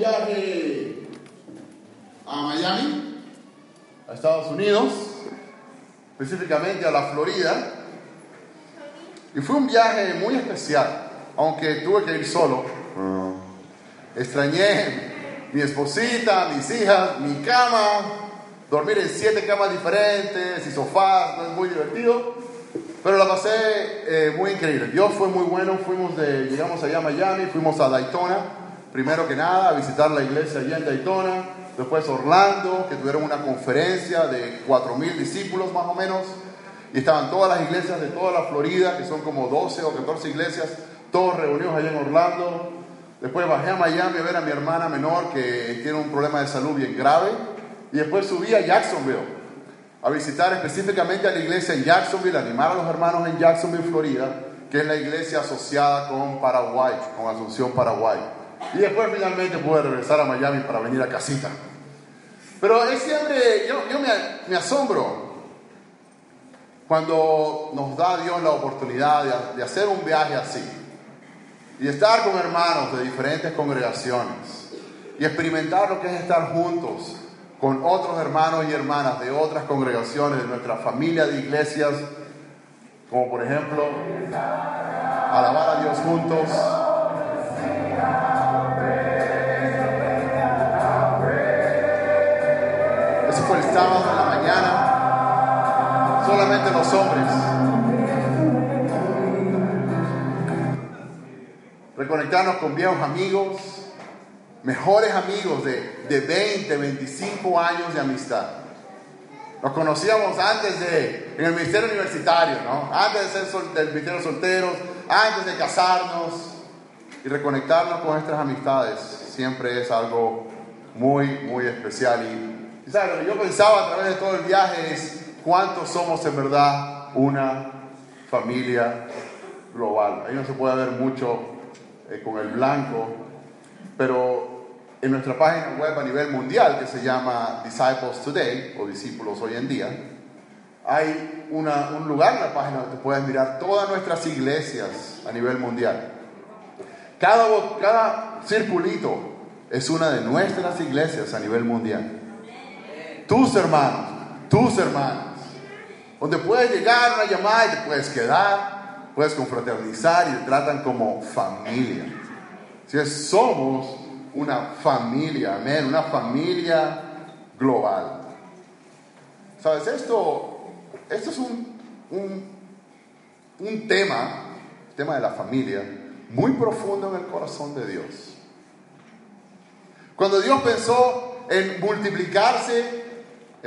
viaje a Miami, a Estados Unidos, específicamente a la Florida, y fue un viaje muy especial, aunque tuve que ir solo. Extrañé mi esposita, mis hijas, mi cama, dormir en siete camas diferentes y sofás, no es muy divertido. Pero la pasé eh, muy increíble. Dios fue muy bueno. Fuimos de, llegamos allá a Miami, fuimos a Daytona, primero que nada, a visitar la iglesia allá en Daytona. Después Orlando, que tuvieron una conferencia de 4.000 discípulos más o menos. Y estaban todas las iglesias de toda la Florida, que son como 12 o 14 iglesias, todos reunidos allá en Orlando. Después bajé a Miami a ver a mi hermana menor que tiene un problema de salud bien grave. Y después subí a Jacksonville a visitar específicamente a la iglesia en Jacksonville, animar a los hermanos en Jacksonville, Florida, que es la iglesia asociada con Paraguay, con Asunción, Paraguay. Y después finalmente pude regresar a Miami para venir a casita. Pero es siempre, yo, yo me, asombro cuando nos da Dios la oportunidad de, de hacer un viaje así y estar con hermanos de diferentes congregaciones y experimentar lo que es estar juntos con otros hermanos y hermanas de otras congregaciones, de nuestra familia de iglesias, como por ejemplo alabar a Dios juntos. Sábado en la mañana, solamente los hombres. Reconectarnos con viejos amigos, mejores amigos de, de 20, 25 años de amistad. Nos conocíamos antes de, en el ministerio universitario, ¿no? Antes de ser sol, del ministerio solteros, antes de casarnos y reconectarnos con nuestras amistades siempre es algo muy, muy especial. Y, y ¿sabes? Lo que yo pensaba a través de todo el viaje es cuántos somos en verdad una familia global. Ahí no se puede ver mucho eh, con el blanco, pero en nuestra página web a nivel mundial que se llama Disciples Today o Discípulos Hoy en Día, hay una, un lugar en la página donde puedes mirar todas nuestras iglesias a nivel mundial. Cada, cada circulito es una de nuestras iglesias a nivel mundial. Tus hermanos, tus hermanas, donde puedes llegar una llamada y te puedes quedar, puedes confraternizar y te tratan como familia. Si es, somos una familia, amén, una familia global. ¿Sabes? Esto, esto es un, un, un tema, el tema de la familia, muy profundo en el corazón de Dios. Cuando Dios pensó en multiplicarse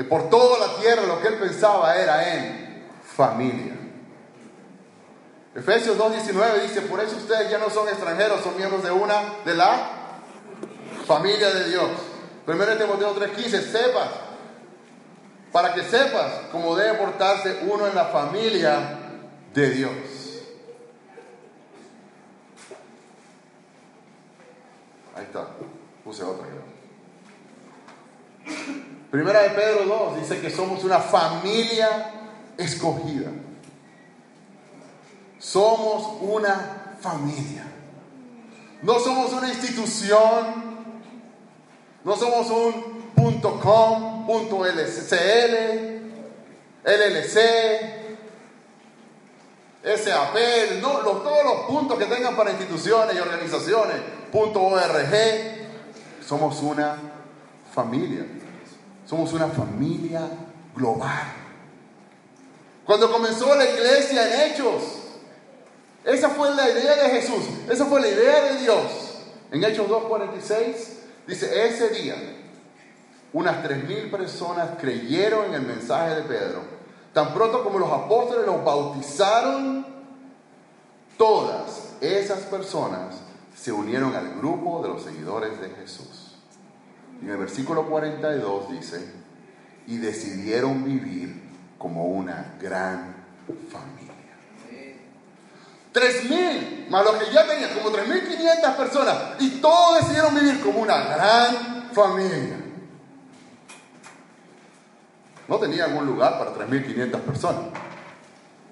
por toda la tierra, lo que Él pensaba era en familia. Efesios 2.19 dice, por eso ustedes ya no son extranjeros, son miembros de una, de la familia de Dios. Primero Timoteo 3:15, sepas, para que sepas cómo debe portarse uno en la familia de Dios. Ahí está, puse otra. Primera de Pedro 2 dice que somos una familia escogida. Somos una familia. No somos una institución no somos un .com, .lcl, LLC, SAP, no, todos los puntos que tengan para instituciones y organizaciones, .org. Somos una familia. Somos una familia global. Cuando comenzó la iglesia en Hechos, esa fue la idea de Jesús, esa fue la idea de Dios. En Hechos 2.46 Dice, ese día unas tres mil personas creyeron en el mensaje de Pedro. Tan pronto como los apóstoles los bautizaron, Todas esas personas se unieron al grupo de los seguidores de Jesús. En el versículo 42 dice, y decidieron vivir como una gran familia. Tres mil, más los que ya tenían, como tres mil quinientas personas, y todos decidieron vivir como una gran familia. No tenían un lugar para 3.500 personas.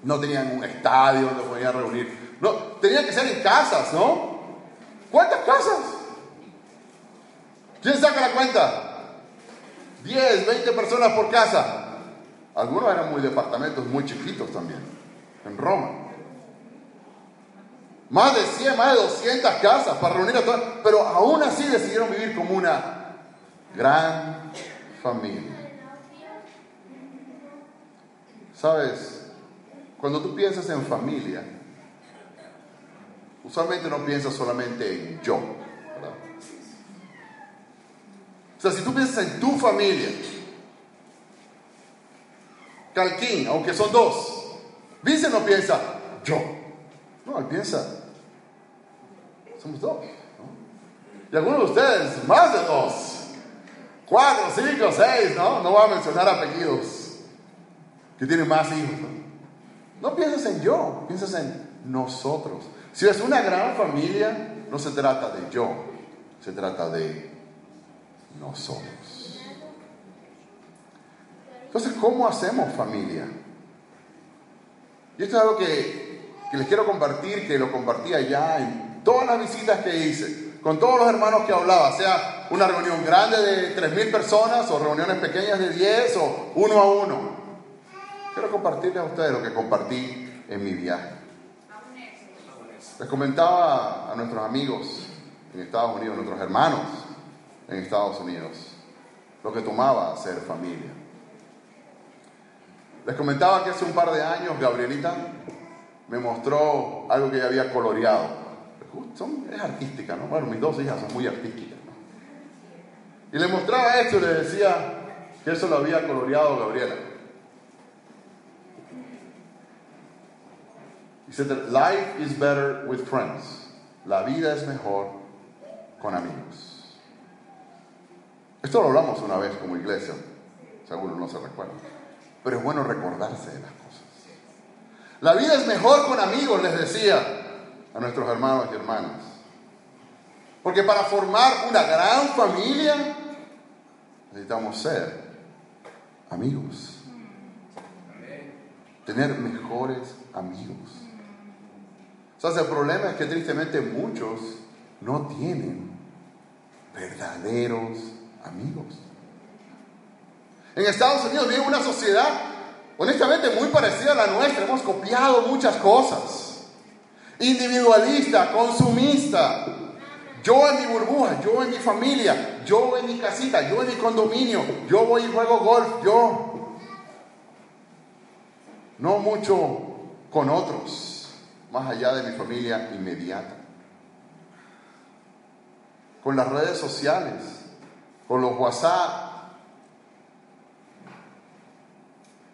No tenían un estadio donde podían reunir. Tenían que ser en casas, ¿no? ¿Cuántas casas? ¿Quién saca la cuenta? 10, 20 personas por casa. Algunos eran muy departamentos muy chiquitos también, en Roma. Más de 100, más de 200 casas para reunir a todas. Pero aún así decidieron vivir como una gran familia. Sabes, cuando tú piensas en familia, usualmente no piensas solamente en yo, O sea, si tú piensas en tu familia, Calquín, aunque son dos, Vincent no piensa yo, no, él piensa, somos dos. ¿no? Y algunos de ustedes, más de dos, cuatro, cinco, seis, ¿no? No voy a mencionar apellidos que tienen más hijos. ¿no? no piensas en yo, piensas en nosotros. Si es una gran familia, no se trata de yo, se trata de nosotros. Entonces, ¿cómo hacemos familia? Y esto es algo que, que les quiero compartir, que lo compartía ya en todas las visitas que hice, con todos los hermanos que hablaba, sea una reunión grande de 3.000 personas o reuniones pequeñas de 10 o uno a uno. Quiero compartirles a ustedes lo que compartí en mi viaje. Les comentaba a nuestros amigos en Estados Unidos, nuestros hermanos en Estados Unidos, lo que tomaba ser familia. Les comentaba que hace un par de años Gabrielita me mostró algo que ella había coloreado. es artística, ¿no? Bueno, mis dos hijas son muy artísticas. ¿no? Y le mostraba esto y le decía que eso lo había coloreado Gabriela. Dice, life is better with friends. La vida es mejor con amigos. Esto lo hablamos una vez como iglesia, seguro no se recuerda. Pero es bueno recordarse de las cosas. La vida es mejor con amigos, les decía a nuestros hermanos y hermanas. Porque para formar una gran familia necesitamos ser amigos. Tener mejores amigos. O sea, el problema es que tristemente muchos no tienen verdaderos amigos. En Estados Unidos vive una sociedad honestamente muy parecida a la nuestra. Hemos copiado muchas cosas. Individualista, consumista. Yo en mi burbuja, yo en mi familia, yo en mi casita, yo en mi condominio, yo voy y juego golf, yo. No mucho con otros más allá de mi familia inmediata. Con las redes sociales, con los WhatsApp.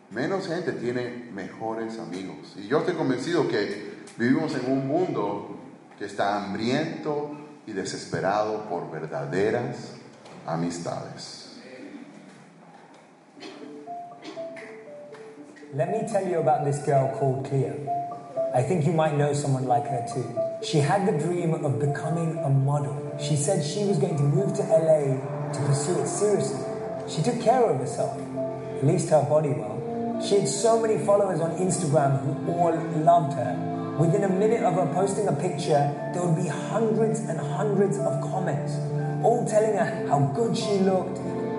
Menos gente tiene mejores amigos. Y yo estoy convencido que vivimos en un mundo que está hambriento y desesperado por verdaderas amistades. Let me tell you about this girl called Cleo. I think you might know someone like her too. She had the dream of becoming a model. She said she was going to move to LA to pursue it seriously. She took care of herself, at least her body well. She had so many followers on Instagram who all loved her. Within a minute of her posting a picture, there would be hundreds and hundreds of comments, all telling her how good she looked,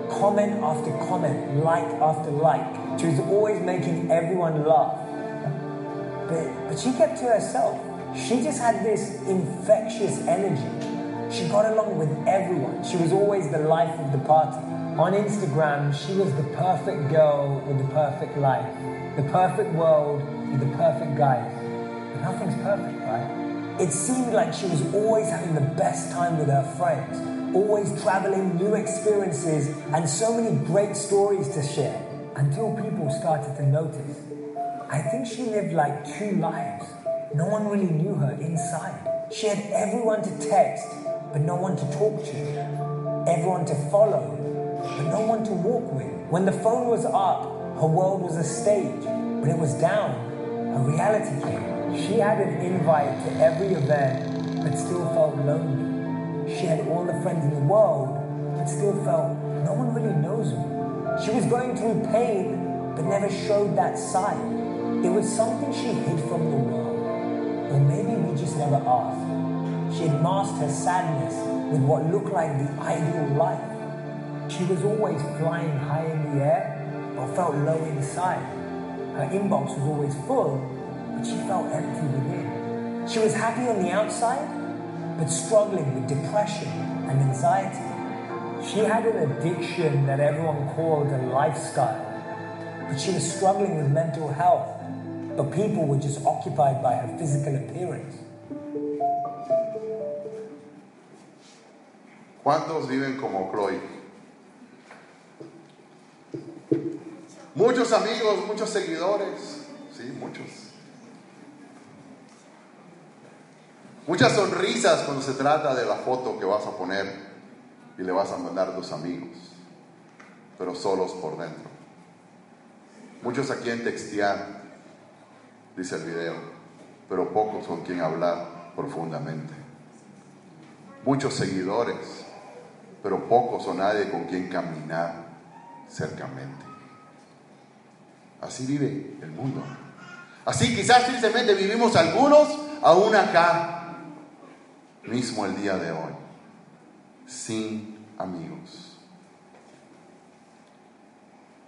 comment after comment, like after like. She was always making everyone laugh. But, but she kept to herself. She just had this infectious energy. She got along with everyone. She was always the life of the party. On Instagram, she was the perfect girl with the perfect life, the perfect world with the perfect guy. But nothing's perfect, right? It seemed like she was always having the best time with her friends, always traveling, new experiences, and so many great stories to share until people started to notice I think she lived like two lives. no one really knew her inside. She had everyone to text, but no one to talk to. Everyone to follow, but no one to walk with. When the phone was up, her world was a stage. When it was down, her reality came. She had an invite to every event, but still felt lonely. She had all the friends in the world, but still felt no one really knows me. She was going through pain, but never showed that side. It was something she hid from the world. Or maybe we just never asked. She had masked her sadness with what looked like the ideal life. She was always flying high in the air, but felt low inside. Her inbox was always full, but she felt empty within. She was happy on the outside, but struggling with depression and anxiety. She had an addiction that everyone called a lifestyle, but she was struggling with mental health, but people were just occupied by her physical appearance. ¿Cuántos viven como Chloe? Muchos amigos, muchos seguidores, sí, muchos. Muchas sonrisas cuando se trata de la foto que vas a poner y le vas a mandar a tus amigos, pero solos por dentro. Muchos a quien textear, dice el video, pero pocos con quien hablar profundamente. Muchos seguidores, pero pocos o nadie con quien caminar cercamente. Así vive el mundo. Así quizás tristemente vivimos algunos aún acá, mismo el día de hoy, sin amigos.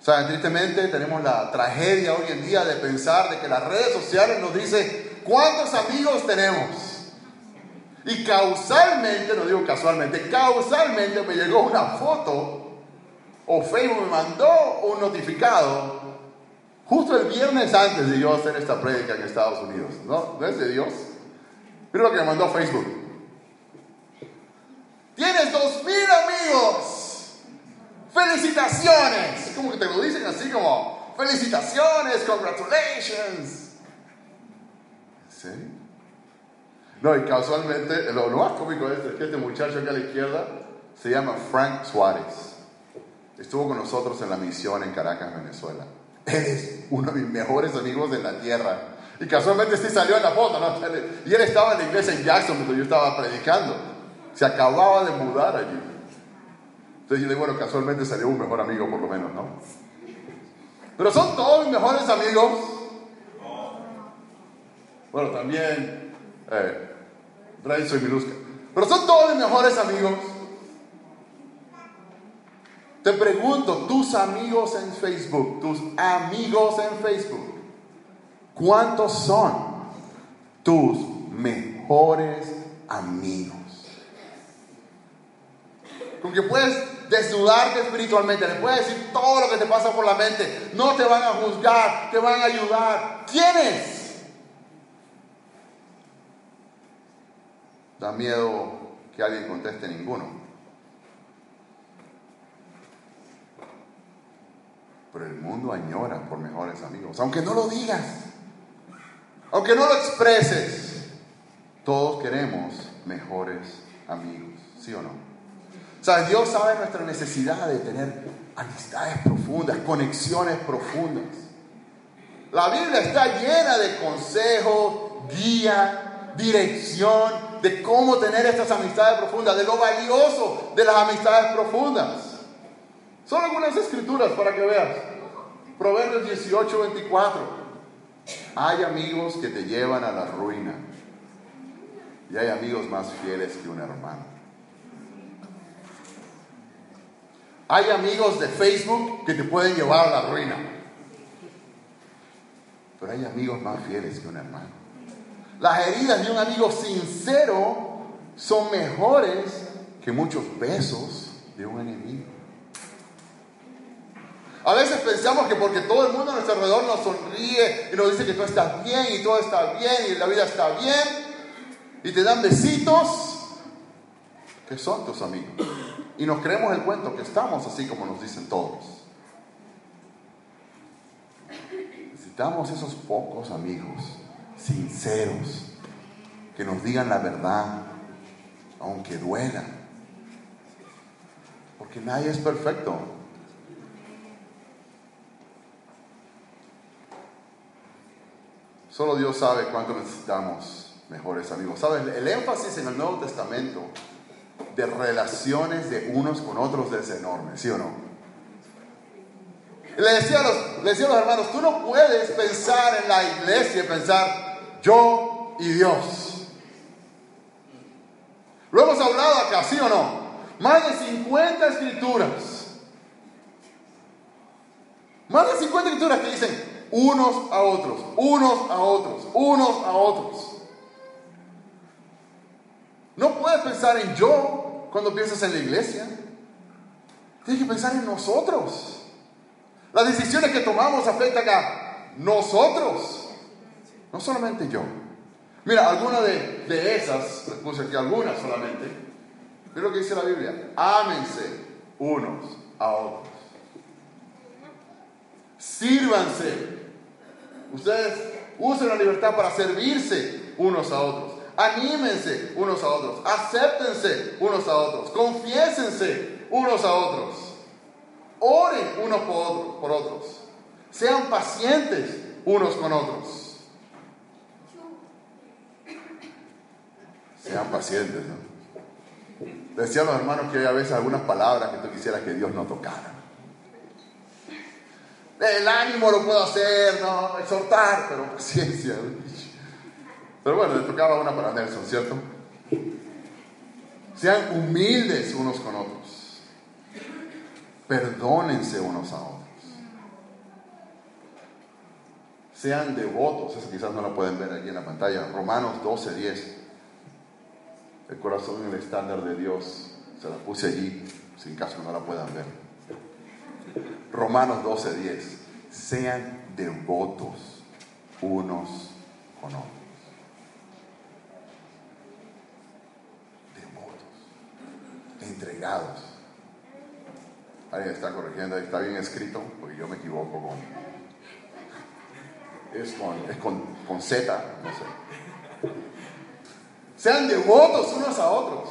Saben, tristemente tenemos la tragedia hoy en día de pensar de que las redes sociales nos dicen cuántos amigos tenemos. Y causalmente, no digo casualmente, causalmente me llegó una foto o Facebook me mandó un notificado justo el viernes antes de yo hacer esta prédica en Estados Unidos. ¿No? ¿No es de Dios? Mira lo que me mandó Facebook. Tienes dos mil amigos. Felicitaciones. Como que te lo dicen así como, felicitaciones, congratulations. ¿En serio? No, y casualmente, lo, más cómico es que este muchacho acá a la izquierda se llama Frank Suárez. Estuvo con nosotros en la misión en Caracas, Venezuela. Él es uno de mis mejores amigos de la tierra. Y casualmente sí salió en la foto, ¿no? Y él estaba en la iglesia en Jackson cuando yo estaba predicando. Se acababa de mudar allí. Entonces yo digo, bueno, casualmente salió un mejor amigo por lo menos, ¿no? Pero son todos mis mejores amigos. Bueno, también eh, Renzo y Miluska. Pero son todos mis mejores amigos. Te pregunto, tus amigos en Facebook, tus amigos en Facebook, ¿cuántos son tus mejores amigos? Con que puedes desnudarte espiritualmente, le puedes decir todo lo que te pasa por la mente, no te van a juzgar, te van a ayudar. ¿Quiénes? Da miedo que alguien conteste ninguno. Pero el mundo añora por mejores amigos, aunque no lo digas, aunque no lo expreses, todos queremos mejores amigos, ¿sí o no? Sea, Dios sabe nuestra necesidad de tener amistades profundas, conexiones profundas. La Biblia está llena de consejos, guía, dirección de cómo tener estas amistades profundas, de lo valioso de las amistades profundas. Son algunas escrituras para que veas. Proverbios 18, 24. Hay amigos que te llevan a la ruina. Y hay amigos más fieles que un hermano. Hay amigos de Facebook que te pueden llevar a la ruina. Pero hay amigos más fieles que un hermano. Las heridas de un amigo sincero son mejores que muchos besos de un enemigo. A veces pensamos que porque todo el mundo a nuestro alrededor nos sonríe y nos dice que todo está bien y todo está bien y la vida está bien y te dan besitos, que son tus amigos. Y nos creemos el cuento que estamos así como nos dicen todos. Necesitamos esos pocos amigos sinceros, que nos digan la verdad, aunque duela. Porque nadie es perfecto. Solo Dios sabe cuánto necesitamos mejores amigos. ¿Sabes? El énfasis en el Nuevo Testamento de relaciones de unos con otros es enorme, ¿sí o no? Le decía, a los, le decía los hermanos, tú no puedes pensar en la iglesia pensar yo y Dios. Lo hemos hablado acá, ¿sí o no? Más de 50 escrituras. Más de 50 escrituras que dicen unos a otros, unos a otros, unos a otros. No puedes pensar en yo cuando piensas en la iglesia. Tienes que pensar en nosotros. Las decisiones que tomamos afectan a nosotros, no solamente yo. Mira, alguna de, esas, les puse aquí algunas solamente, es lo que dice la Biblia. Ámense unos a otros. Sírvanse. Ustedes usen la libertad para servirse unos a otros. Anímense unos a otros. Acéptense unos a otros. Confiésense unos a otros. Oren unos por otros. Sean pacientes unos con otros. Sean pacientes. ¿no? Decían los hermanos que hay a veces algunas palabras que tú quisieras que Dios no tocara. El ánimo lo puedo hacer, no, exhortar, pero paciencia. Pero bueno, le tocaba una para Nelson, ¿cierto? Sean humildes unos con otros. Perdónense unos a otros. Sean devotos, eso quizás no lo pueden ver aquí en la pantalla. Romanos 12, 10. El corazón en el estándar de Dios. Se la puse allí, sin caso no la puedan ver. Romanos 12, 10. Sean devotos unos con otros. Alguien está corrigiendo, está bien escrito, porque yo me equivoco con. Es con, es con, Z, no sé. Sean devotos unos a otros.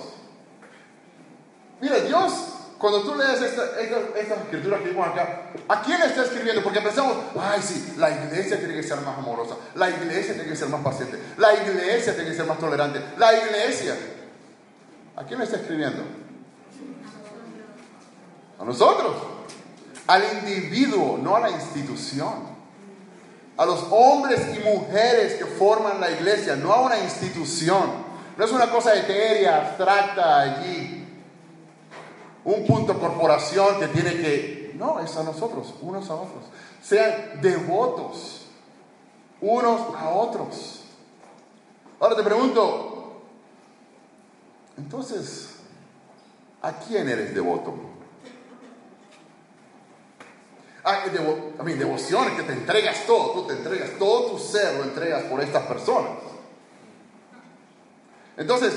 Mira, Dios, cuando tú lees esta, esta, escritura que vimos acá, ¿a quién está escribiendo? Porque pensamos, ay, sí, la iglesia tiene que ser más amorosa, la iglesia tiene que ser más paciente, la iglesia tiene que ser más tolerante, la iglesia. ¿A quién está escribiendo? A nosotros. Al individuo, no a la institución. A los hombres y mujeres que forman la iglesia, no a una institución. No es una cosa etérea, abstracta allí. Un punto corporación que tiene que... No, es a nosotros, unos a otros. Sean devotos unos a otros. Ahora te pregunto, entonces, ¿a quién eres devoto? Devo, mí, devoción que te entregas todo, tú te entregas todo tu ser, lo entregas por estas personas. Entonces,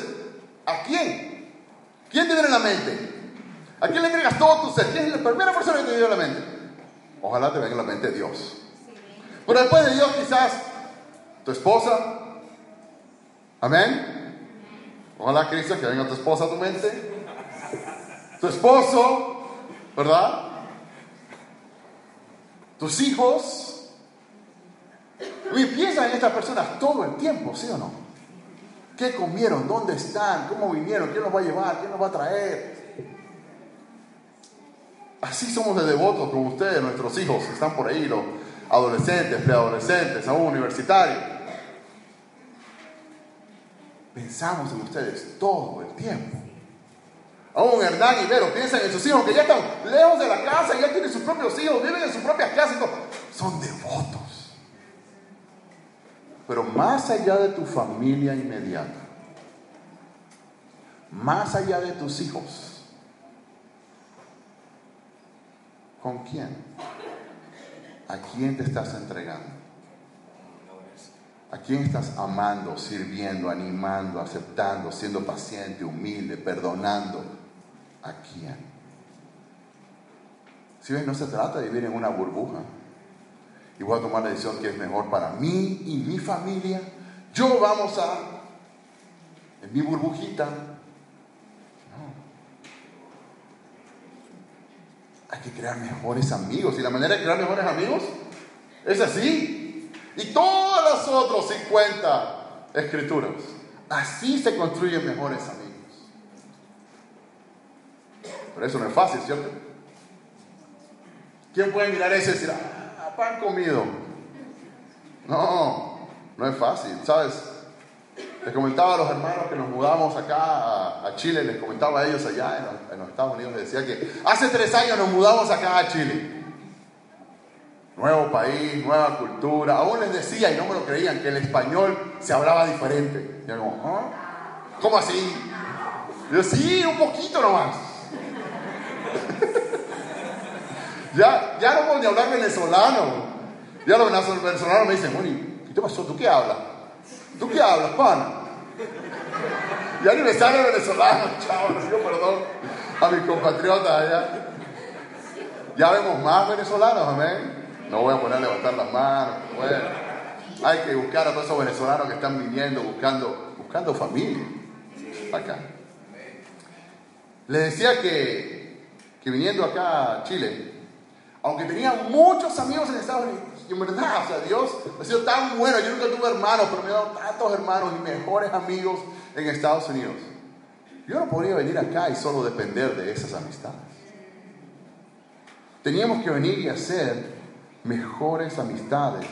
¿a quién? ¿Quién te viene a la mente? ¿A quién le entregas todo tu ser? ¿Quién es la primera persona que te viene a la mente? Ojalá te venga a la mente Dios. Pero después de Dios, quizás tu esposa. Amén. Ojalá, Cristo, que venga tu esposa a tu mente. Tu esposo, ¿verdad? Tus hijos. Y piensa en estas personas todo el tiempo, ¿sí o no? ¿Qué comieron? ¿Dónde están? ¿Cómo vinieron? ¿Quién los va a llevar? ¿Quién los va a traer? Así somos de devotos como ustedes, nuestros hijos que están por ahí, los adolescentes, preadolescentes, aún universitarios. Pensamos en ustedes todo el tiempo. Aún Hernán y Vero piensan en sus hijos que ya están lejos de la casa, ya tienen sus propios hijos, viven en sus propias casas. Son devotos. Pero más allá de tu familia inmediata, más allá de tus hijos, ¿con quién? ¿A quién te estás entregando? ¿A quién estás amando, sirviendo, animando, aceptando, siendo paciente, humilde, perdonando, ¿A quién? Si ven, no se trata de vivir en una burbuja. Y voy a tomar la decisión que es mejor para mí y mi familia, Yo vamos a, en mi burbujita. No. Hay que crear mejores amigos. Y la manera de crear mejores amigos es así. Y todas las otras 50 escrituras. Así se construyen mejores amigos. Pero eso no es fácil, ¿cierto? ¿Quién puede mirar eso y decir, ah, pan comido? No, no es fácil, ¿sabes? Les comentaba a los hermanos que nos mudamos acá a, Chile, les comentaba a ellos allá en los, Estados Unidos, les decía que hace tres años nos mudamos acá a Chile. Nuevo país, nueva cultura. Aún les decía, y no me lo creían, que el español se hablaba diferente. Y yo ¿ah? ¿cómo así? yo, sí, un poquito nomás. ya, ya no puedo ni hablar venezolano. Ya los venezolanos me dicen, ¿qué te pasó? ¿Tú qué hablas? ¿Tú qué hablas, pan? Ya ni me sale venezolano, chavo, yo perdón a mis compatriotas allá. Ya vemos más venezolanos, amén. No voy a poner a levantar las manos, bueno. Hay que buscar a todos esos venezolanos que están viniendo, buscando, buscando familia acá. Le decía que, que viniendo acá a Chile, aunque tenía muchos amigos en Estados Unidos, y en verdad, o sea, Dios ha sido tan bueno. Yo nunca tuve hermanos, pero me ha dado tantos hermanos y mejores amigos en Estados Unidos. Yo no podría venir acá y solo depender de esas amistades. Teníamos que venir y hacer mejores amistades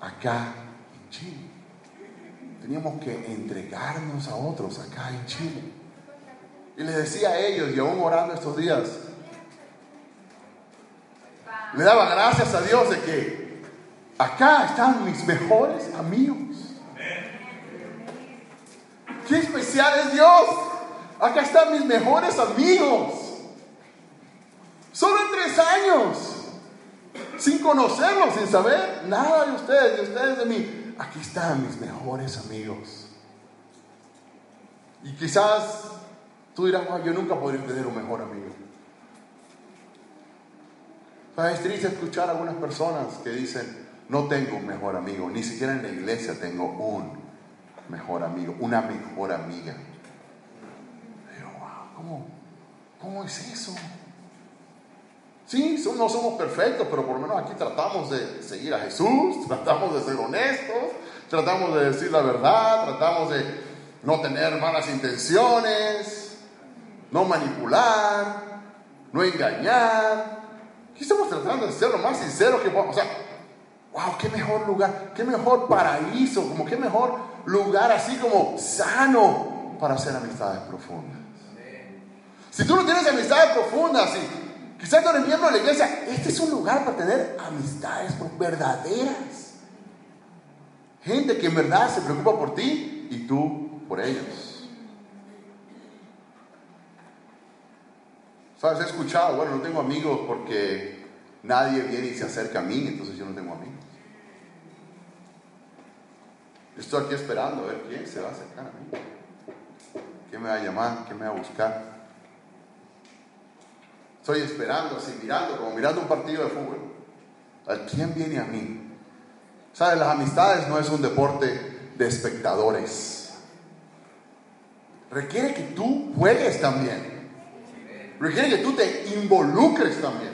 acá en Chile. Teníamos que entregarnos a otros acá en Chile. Y les decía a ellos, y aún orando estos días, le daba gracias a Dios de que acá están mis mejores amigos. Qué especial es Dios. Acá están mis mejores amigos. Solo en tres años. Sin conocerlos, sin saber nada de ustedes, de ustedes de mí. Aquí están mis mejores amigos. Y quizás tú dirás, yo nunca podría tener un mejor amigo. Es triste escuchar a algunas personas que dicen, no tengo un mejor amigo, ni siquiera en la iglesia tengo un mejor amigo, una mejor amiga. ¿cómo, ¿cómo es eso? Sí, no somos perfectos, pero por lo menos aquí tratamos de seguir a Jesús, tratamos de ser honestos, tratamos de decir la verdad, tratamos de no tener malas intenciones, no manipular, no engañar. Aquí estamos tratando de ser lo más sinceros que podamos. O sea, wow, qué mejor lugar, qué mejor paraíso, como qué mejor lugar así como sano para hacer amistades profundas. Si tú no tienes amistades profundas, y quizás no eres miembro de la iglesia, este es un lugar para tener amistades verdaderas. Gente que en verdad se preocupa por ti y tú por ellos. ¿Sabes? He escuchado, bueno, no tengo amigos porque nadie viene y se acerca a mí, entonces yo no tengo amigos. Estoy aquí esperando a ver quién se va a acercar a mí. ¿Quién me va a llamar? ¿Quién me va a buscar? Estoy esperando, así mirando, como mirando un partido de fútbol. ¿A quién viene a mí? ¿Sabes? Las amistades no es un deporte de espectadores. Requiere que tú juegues también. Requiere que tú te involucres también.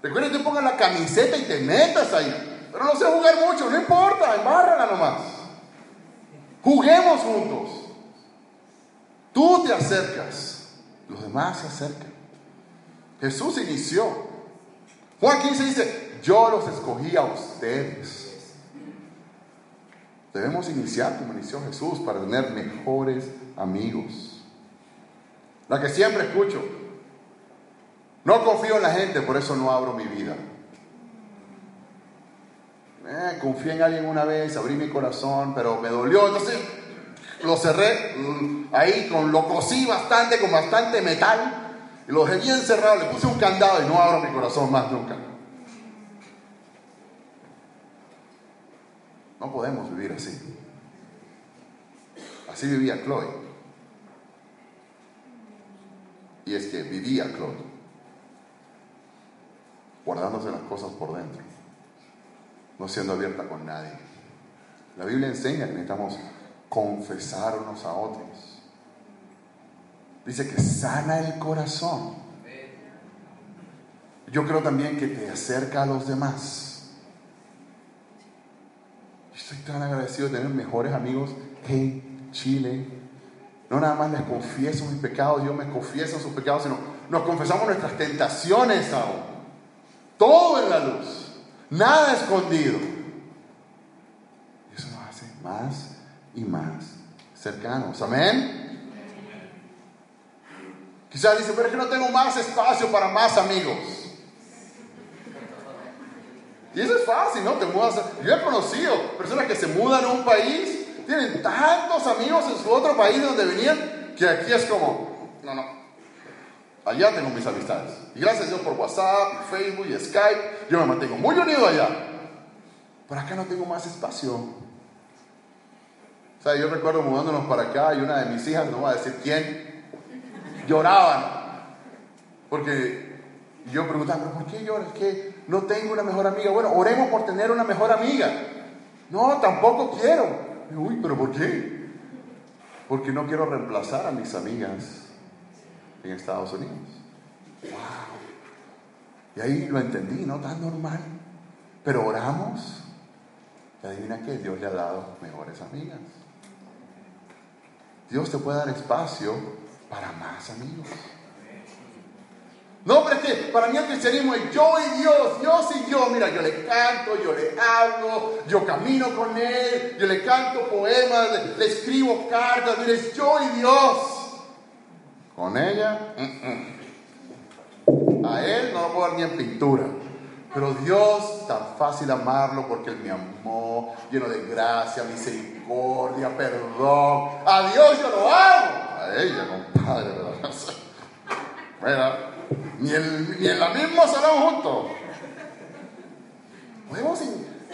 Requiere que tú pongas la camiseta y te metas ahí. Pero no sé jugar mucho, no importa, embárrala nomás. Juguemos juntos. Tú te acercas, los demás se acercan. Jesús inició. Juan 15 dice, yo los escogí a ustedes. Debemos iniciar como inició Jesús para tener mejores amigos. La que siempre escucho. No confío en la gente, por eso no abro mi vida. Eh, confié en alguien una vez, abrí mi corazón, pero me dolió, entonces lo cerré mm, ahí, con, lo cosí bastante, con bastante metal, y lo dejé bien cerrado, le puse un candado y no abro mi corazón más nunca. No podemos vivir así. Así vivía Chloe. Y es que vivía Claudio, guardándose las cosas por dentro, no siendo abierta con nadie. La Biblia enseña que necesitamos confesar unos a otros. Dice que sana el corazón. Yo creo también que te acerca a los demás. Estoy tan agradecido de tener mejores amigos en Chile. No nada más les confieso mis pecados, yo me confieso sus pecados, sino nos confesamos nuestras tentaciones aún. Todo en la luz, nada escondido. Y eso nos hace más y más cercanos. Amén. Quizás dice, pero es que no tengo más espacio para más amigos. Y eso es fácil, ¿no? Te mudas. Yo he conocido personas que se mudan a un país, tienen tantos amigos en su otro país donde venían, que aquí es como, no, no. Allá tengo mis amistades. Y gracias a Dios por WhatsApp, Facebook y Skype, yo me mantengo muy unido allá. Pero acá no tengo más espacio. O sea, yo recuerdo mudándonos para acá y una de mis hijas, no voy a decir quién, lloraban. Porque yo preguntaba, ¿pero por qué lloras? que no tengo una mejor amiga. Bueno, oremos por tener una mejor amiga. No, tampoco quiero. Uy, pero ¿por qué? Porque no quiero reemplazar a mis amigas en Estados Unidos. ¡Wow! Y ahí lo entendí, ¿no? Tan normal. Pero oramos. Y adivina qué, Dios le ha dado mejores amigas. Dios te puede dar espacio para más amigos. No, pero es que para mí el cristianismo es yo y Dios, Dios y yo. Mira, yo le canto, yo le hablo, yo camino con Él, yo le canto poemas, le, escribo cartas. Mira, es yo y Dios. Con ella, a Él no lo puedo dar ni en pintura. Pero Dios, tan fácil amarlo porque Él me amó, lleno de gracia, misericordia, perdón. A Dios yo lo amo. A ella, compadre, ¿verdad? Bueno, ni en, la misma salón juntos.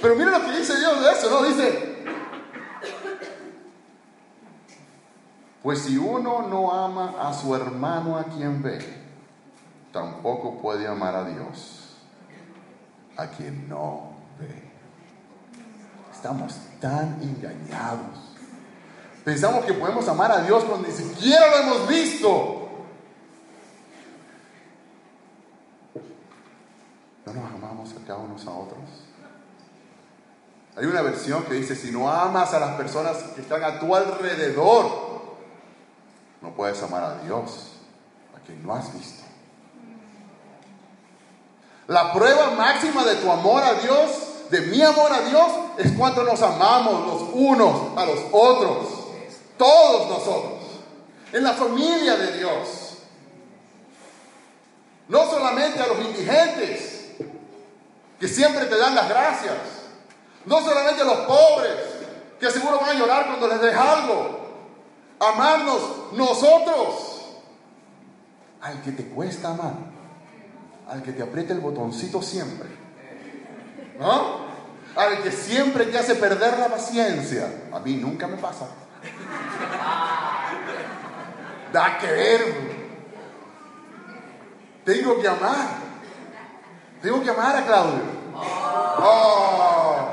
pero mira lo que dice Dios de eso, ¿no? Dice, pues si uno no ama a su hermano a quien ve, tampoco puede amar a Dios a quien no ve. Estamos tan engañados. Pensamos que podemos amar a Dios cuando ni siquiera lo hemos visto. No nos amamos acá unos a otros. Hay una versión que dice, si no amas a las personas que están a tu alrededor, no puedes amar a Dios, a quien no has visto. La prueba máxima de tu amor a Dios, de mi amor a Dios, es cuando nos amamos los unos a los otros. Todos nosotros. En la familia de Dios. No solamente a los indigentes, que siempre te dan las gracias. No solamente los pobres, que seguro van a llorar cuando les des algo. Amarnos nosotros. Al que te cuesta amar. Al que te aprieta el botoncito siempre. ¿No? Al que siempre te hace perder la paciencia. A mí nunca me pasa. Da que ver. Tengo que amar. Tengo que amar a Claudio. Oh.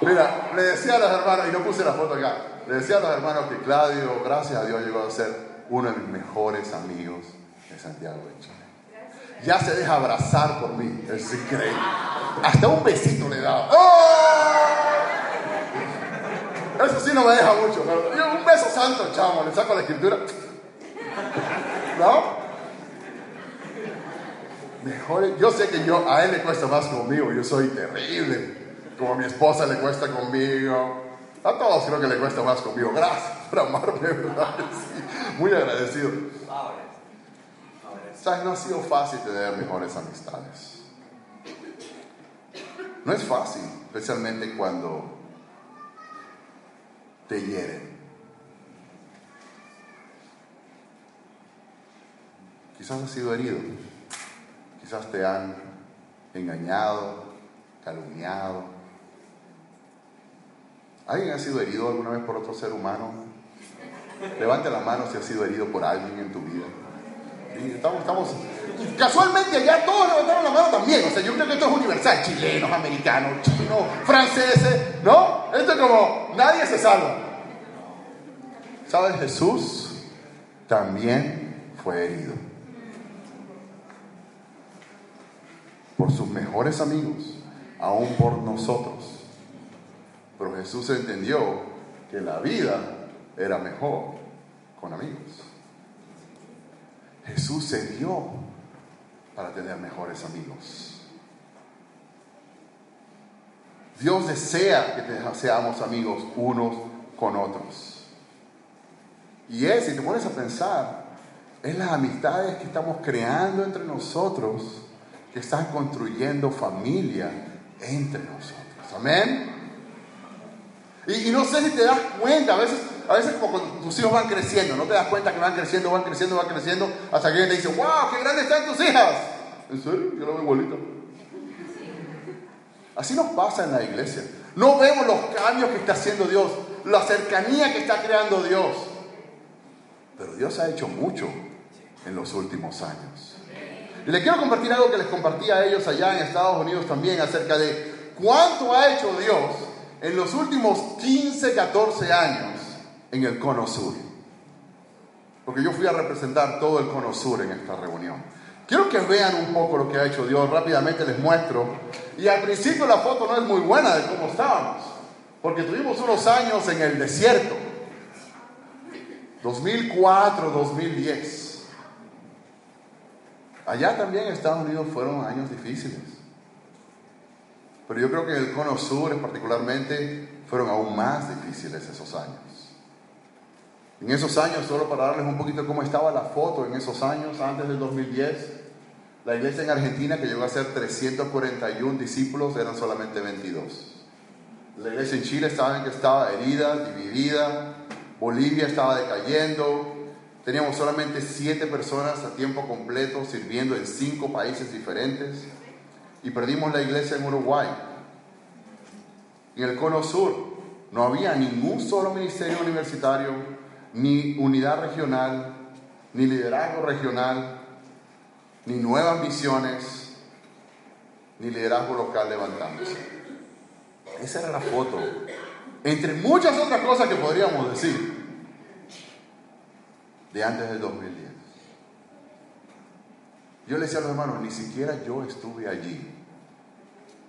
Mira, le decía a los hermanos, y no puse la foto acá, le decía a los hermanos que Claudio, gracias a Dios, llegó a ser uno de mis mejores amigos de Santiago de Chile. Ya se deja abrazar por mí, es increíble. Hasta un besito le da. ¡Oh! Eso sí no me deja mucho, un beso santo, chamo, le saco la escritura. ¿No? Mejores. Yo sé que yo, a él le cuesta más conmigo, yo soy terrible. Como a mi esposa le cuesta conmigo. A todos creo que le cuesta más conmigo. Gracias por amarme, ¿verdad? Muy agradecido. ¿Sabes? No ha sido fácil tener mejores amistades. No es fácil, especialmente cuando te hieren. Quizás has sido herido Quizás te han engañado, calumniado. ¿Alguien ha sido herido alguna vez por otro ser humano? Levante la mano si ha sido herido por alguien en tu vida. estamos, estamos, casualmente allá todos levantaron la mano también. O sea, yo creo que esto es universal. Chilenos, americanos, chinos, franceses, ¿no? esto es como, nadie se salva. ¿Sabes? Jesús también fue herido. Por sus mejores amigos, aún por nosotros. Pero Jesús entendió que la vida era mejor con amigos. Jesús se dio para tener mejores amigos. Dios desea que seamos amigos unos con otros. Y es, si te pones a pensar, es las amistades que estamos creando entre nosotros que están construyendo familia entre nosotros. Amén. Y, no sé si te das cuenta, a veces, a veces como cuando tus hijos van creciendo, no te das cuenta que van creciendo, van creciendo, van creciendo, hasta que alguien te dice, wow, qué grandes están tus hijas. ¿En serio? Yo lo igualito. Así nos pasa en la iglesia. No vemos los cambios que está haciendo Dios, la cercanía que está creando Dios. Pero Dios ha hecho mucho en los últimos años. Y le quiero compartir algo que les compartí a ellos allá en Estados Unidos también acerca de cuánto ha hecho Dios en los últimos 15, 14 años en el Cono Sur. Porque yo fui a representar todo el Cono Sur en esta reunión. Quiero que vean un poco lo que ha hecho Dios. Rápidamente les muestro. Y al principio la foto no es muy buena de cómo estábamos. Porque tuvimos unos años en el desierto. 2004, 2010. Allá también en Estados Unidos fueron años difíciles. Pero yo creo que el cono sur particularmente fueron aún más difíciles esos años. En esos años, solo para darles un poquito cómo estaba la foto en esos años, antes del 2010, la iglesia en Argentina, que llegó a ser 341 discípulos, eran solamente 22. La iglesia en Chile estaban que estaba herida, dividida. Bolivia estaba decayendo. Teníamos solamente 7 personas a tiempo completo sirviendo en 5 países diferentes. Y perdimos la iglesia en Uruguay. En el cono sur no había ningún solo ministerio universitario, ni unidad regional, ni liderazgo regional, ni nuevas misiones, ni liderazgo local levantándose. Esa era la foto. Entre muchas otras cosas que podríamos decir de antes del 2010. Yo le decía a los hermanos, ni siquiera yo estuve allí,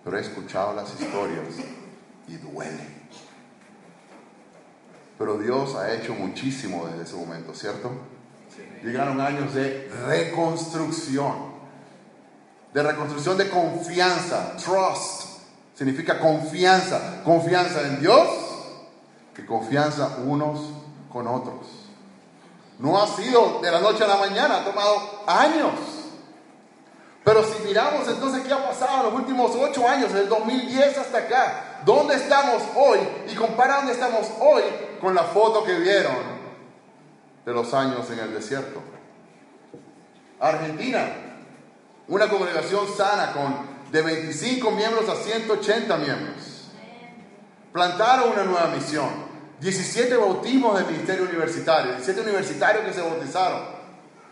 pero he escuchado las historias y duele. Pero Dios ha hecho muchísimo desde ese momento, ¿cierto? Llegaron años de reconstrucción, de reconstrucción de confianza, trust. Significa confianza, confianza en Dios y confianza unos con otros. No ha sido de la noche a la mañana, ha tomado años. Pero si miramos entonces qué ha pasado en los últimos ocho años, desde el 2010 hasta acá, ¿dónde estamos hoy? Y compara dónde estamos hoy con la foto que vieron de los años en el desierto. Argentina, una congregación sana con de 25 miembros a 180 miembros. Plantaron una nueva misión. 17 bautismos del ministerio universitario, 17 universitarios que se bautizaron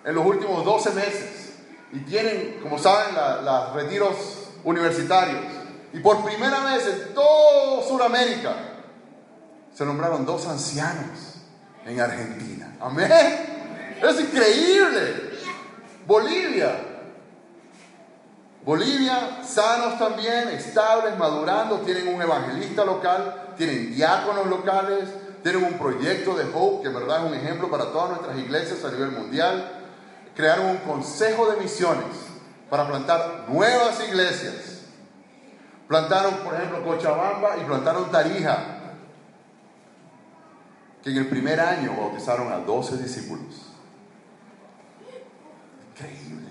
en los últimos 12 meses. Y tienen, como saben, los retiros universitarios. Y por primera vez en todo Sudamérica se nombraron dos ancianos en Argentina. Amén. Es increíble. Bolivia. Bolivia, sanos también, estables, madurando, tienen un evangelista local, tienen diáconos locales, tienen un proyecto de Hope, que en verdad es un ejemplo para todas nuestras iglesias a nivel mundial. Crearon un consejo de misiones para plantar nuevas iglesias. Plantaron, por ejemplo, Cochabamba y plantaron Tarija que en el primer año bautizaron a 12 discípulos. Increíble.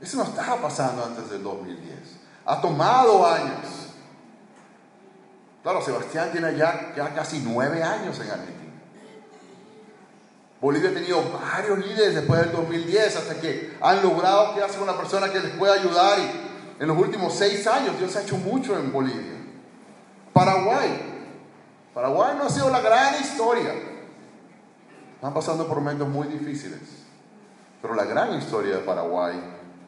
Eso no estaba pasando antes del 2010. Ha tomado años. Claro, Sebastián tiene ya, ya casi nueve años en Argentina. Bolivia ha tenido varios líderes después del 2010 hasta que han logrado que hace una persona que les pueda ayudar y en los últimos seis años Dios ha hecho mucho en Bolivia. Paraguay, Paraguay no ha sido la gran historia. Están pasando por momentos muy difíciles. Pero la gran historia de Paraguay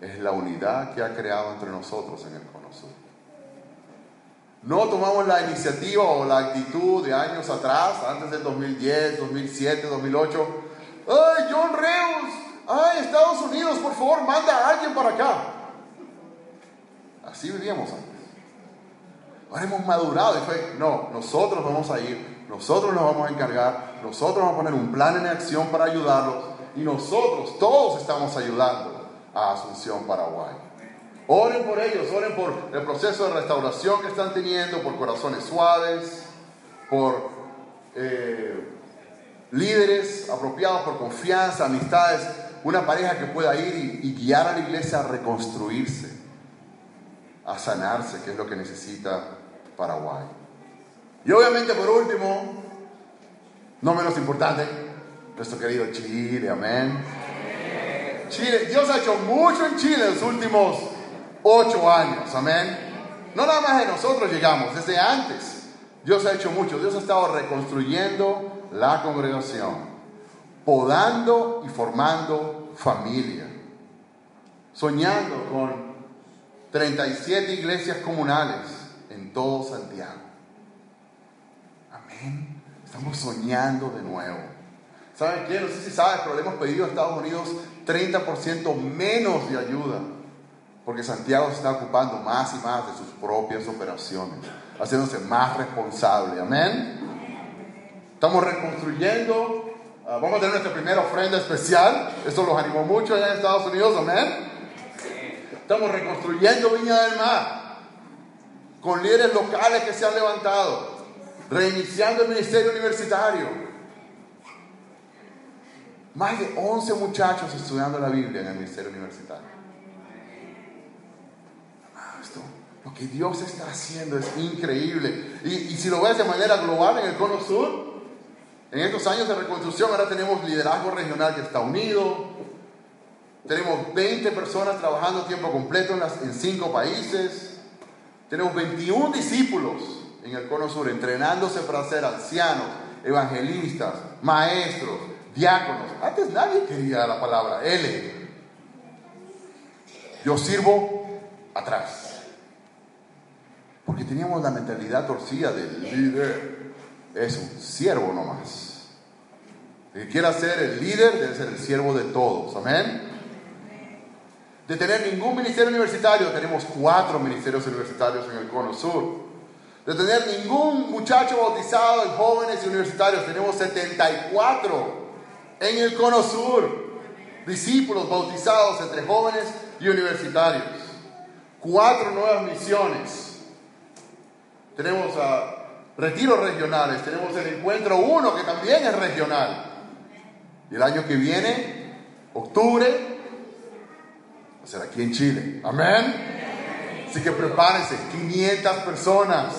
es la unidad que ha creado entre nosotros en el Cono Sur. No tomamos la iniciativa o la actitud de años atrás, antes del 2010, 2007, 2008. ¡Ay, John Reus! ¡Ay, Estados Unidos, por favor, manda a alguien para acá! Así vivíamos antes. Ahora hemos madurado y fue, no, nosotros vamos a ir, nosotros nos vamos a encargar, nosotros vamos a poner un plan en acción para ayudarlos y nosotros todos estamos ayudando a Asunción, Paraguay. Oren por ellos, oren por el proceso de restauración que están teniendo, por corazones suaves, por eh, líderes apropiados, por confianza, amistades, una pareja que pueda ir y, y guiar a la iglesia a reconstruirse, a sanarse, que es lo que necesita Paraguay. Y obviamente por último, no menos importante, nuestro querido Chile, amén. Chile, Dios ha hecho mucho en Chile en los últimos ocho años, amén. No nada más de nosotros llegamos, desde antes. Dios ha hecho mucho, Dios ha estado reconstruyendo la congregación, podando y formando familia, soñando con 37 iglesias comunales en todo Santiago. Amén. Estamos soñando de nuevo. ¿Saben qué? No sé si sabes, pero le hemos pedido a Estados Unidos 30% menos de ayuda, porque Santiago se está ocupando más y más de sus propias operaciones, haciéndose más responsable. Amén. Estamos reconstruyendo. Uh, vamos a tener nuestra primera ofrenda especial. Esto los animó mucho allá en Estados Unidos. Amén. Estamos reconstruyendo Viña del Mar con líderes locales que se han levantado, reiniciando el ministerio universitario. Más de 11 muchachos estudiando la Biblia en el ministerio universitario. Lo que Dios está haciendo es increíble. Y, si lo ves de manera global en el Cono Sur, en estos años de reconstrucción ahora tenemos liderazgo regional que está unido. Tenemos 20 personas trabajando tiempo completo en, las, en cinco países. Tenemos 21 discípulos en el Cono Sur entrenándose para ser ancianos, evangelistas, maestros, diáconos. Antes nadie quería la palabra L. Yo sirvo atrás. Porque teníamos la mentalidad torcida del líder. Es un siervo nomás. El que quiera ser el líder debe ser el siervo de todos. Amén de tener ningún ministerio universitario, tenemos cuatro ministerios universitarios en el Cono Sur. De tener ningún muchacho bautizado en jóvenes y universitarios, tenemos 74 en el Cono Sur. Discípulos bautizados entre jóvenes y universitarios. Cuatro nuevas misiones. Tenemos a retiros regionales, tenemos el encuentro uno que también es regional. Y el año que viene, octubre, va a ser aquí en Chile. Amén. Así que prepárense, 500 personas.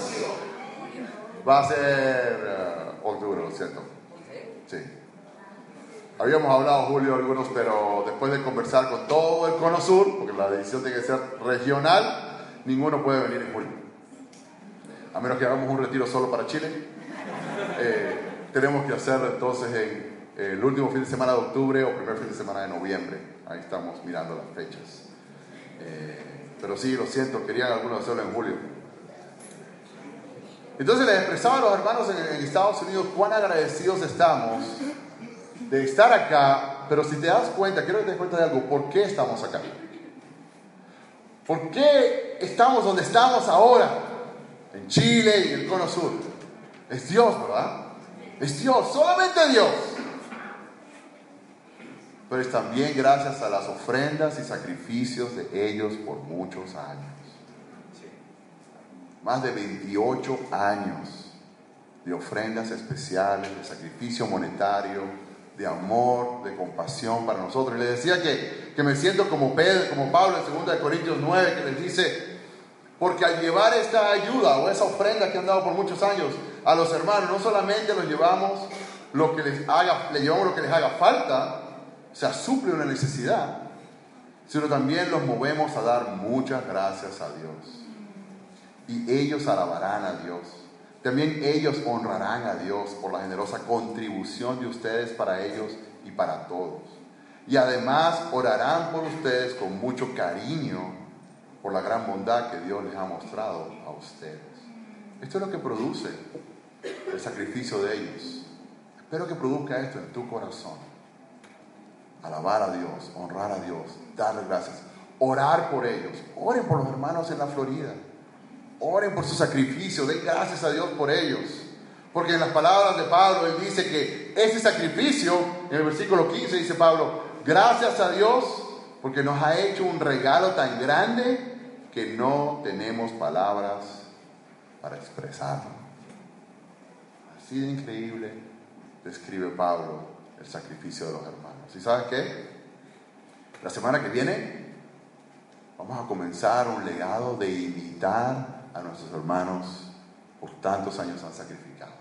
Va a ser uh, octubre, ¿cierto? Sí. Habíamos hablado, Julio, algunos, pero después de conversar con todo el Cono Sur, porque la decisión tiene que ser regional, ninguno puede venir en julio. A menos que hagamos un retiro solo para Chile. Eh, tenemos que hacerlo entonces en el último fin de semana de octubre o primer fin de semana de noviembre. Ahí estamos mirando las fechas. Eh, pero sí, lo siento, querían algunos hacerlo en julio. Entonces les expresaba a los hermanos en, en Estados Unidos cuán agradecidos estamos de estar acá, pero si te das cuenta, quiero que te des cuenta de algo, ¿por qué estamos acá? ¿Por qué estamos donde estamos ahora? En Chile y el Cono Sur. Es Dios, ¿verdad? Es Dios, solamente Dios pero es también gracias a las ofrendas y sacrificios de ellos por muchos años. Más de 28 años de ofrendas especiales, de sacrificio monetario, de amor, de compasión para nosotros. Y les decía que, que me siento como, Pedro, como Pablo en 2 Corintios 9, que les dice, porque al llevar esta ayuda o esa ofrenda que han dado por muchos años a los hermanos, no solamente los llevamos lo que les haga, le llevamos lo que les haga falta, o sea, suple una necesidad, sino también los movemos a dar muchas gracias a Dios. Y ellos alabarán a Dios. También ellos honrarán a Dios por la generosa contribución de ustedes para ellos y para todos. Y además orarán por ustedes con mucho cariño por la gran bondad que Dios les ha mostrado a ustedes. Esto es lo que produce el sacrificio de ellos. Espero que produzca esto en tu corazón. Alabar a Dios, honrar a Dios, darle gracias, orar por ellos. Oren por los hermanos en la Florida. Oren por su sacrificio, den gracias a Dios por ellos. Porque en las palabras de Pablo, él dice que ese sacrificio, en el versículo 15 dice Pablo, gracias a Dios porque nos ha hecho un regalo tan grande que no tenemos palabras para expresarlo. Así de increíble describe Pablo el sacrificio de los hermanos. ¿Y sabes qué? La semana que viene vamos a comenzar un legado de imitar a nuestros hermanos por tantos años han sacrificado.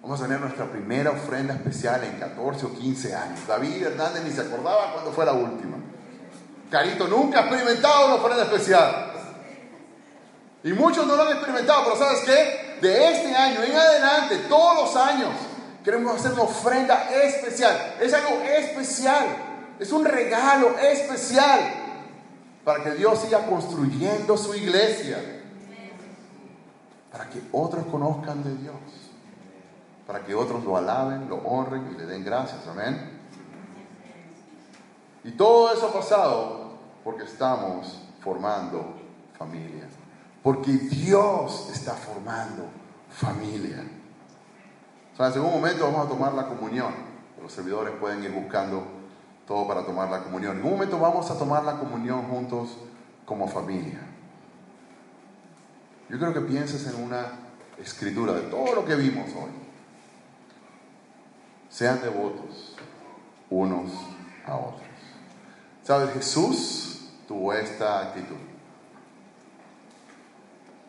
Vamos a tener nuestra primera ofrenda especial en 14 o 15 años. David Hernández ni se acordaba cuándo fue la última. Carito nunca ha experimentado una ofrenda especial. Y muchos no lo han experimentado, pero ¿sabes qué? De este año en adelante, todos los años, queremos hacer una ofrenda especial. Es algo especial. Es un regalo especial para que Dios siga construyendo su iglesia. Para que otros conozcan de Dios para que otros lo alaben, lo honren y le den gracias. Amén. Y todo eso ha pasado porque estamos formando familia. Porque Dios está formando familia. ¿Sabes? En un momento vamos a tomar la comunión. Los servidores pueden ir buscando todo para tomar la comunión. En un momento vamos a tomar la comunión juntos como familia. Yo creo que pienses en una escritura de todo lo que vimos hoy. Sean devotos unos a otros. ¿Sabes? Jesús tuvo esta actitud.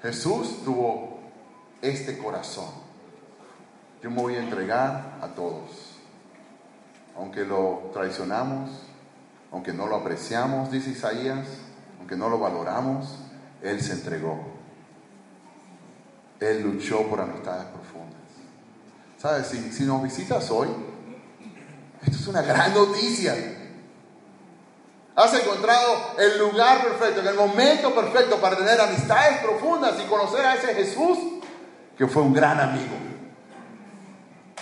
Jesús tuvo este corazón. Yo me voy a entregar a todos. Aunque lo traicionamos, aunque no lo apreciamos, dice Isaías, aunque no lo valoramos, Él se entregó. Él luchó por amistades profundas. ¿Sabes? Si, nos visitas hoy, esto es una gran noticia. Has encontrado el lugar perfecto, en el momento perfecto para tener amistades profundas y conocer a ese Jesús que fue un gran amigo.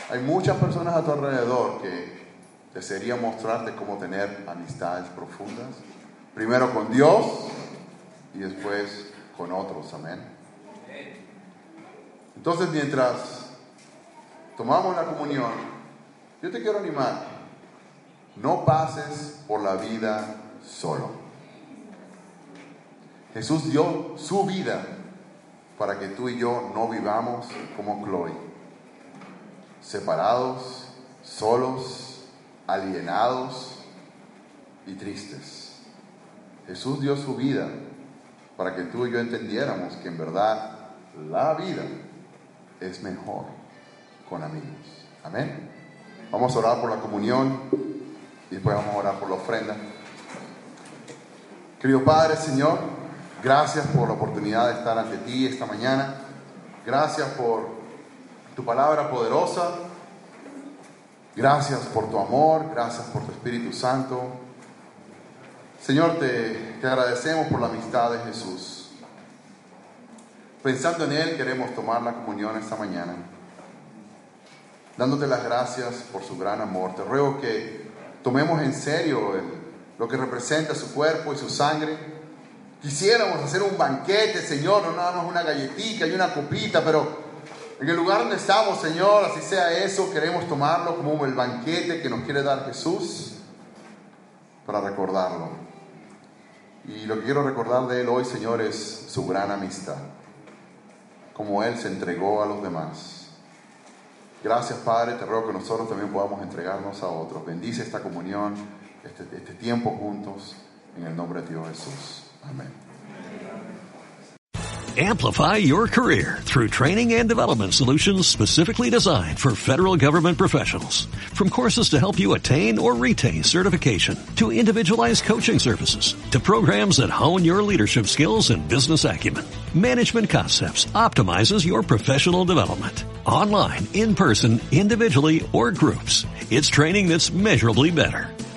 Hay muchas personas a tu alrededor que desearían mostrarte cómo tener amistades profundas. Primero con Dios y después con otros. Amén. Entonces mientras tomamos la comunión, yo te quiero animar, no pases por la vida solo. Jesús dio su vida para que tú y yo no vivamos como Chloe, separados, solos, alienados y tristes. Jesús dio su vida para que tú y yo entendiéramos que en verdad la vida es mejor con amigos. Amén. Vamos a orar por la comunión y después vamos a orar por la ofrenda. Querido Padre, Señor, gracias por la oportunidad de estar ante ti esta mañana. Gracias por tu palabra poderosa. Gracias por tu amor, gracias por tu Espíritu Santo. Señor, te, te agradecemos por la amistad de Jesús. Pensando en Él, queremos tomar la comunión esta mañana dándote las gracias por su gran amor. Te ruego que tomemos en serio lo que representa su cuerpo y su sangre. Quisiéramos hacer un banquete, Señor, no nada más una galletita y una copita, pero en el lugar donde estamos, Señor, así sea eso, queremos tomarlo como el banquete que nos quiere dar Jesús para recordarlo. Y lo que quiero recordar de Él hoy, Señor, es su gran amistad, como Él se entregó a los demás Gracias, Padre. Te ruego que nosotros también podamos entregarnos a otros. Bendice esta comunión, este, este tiempo juntos, en el nombre de Dios Jesús. Amén. Amplify your career through training and development solutions specifically designed for federal government professionals. From courses to help you attain or retain certification, to individualized coaching services, to programs that hone your leadership skills and business acumen, Management Concepts optimizes your professional development. Online, in person, individually, or groups. It's training that's measurably better.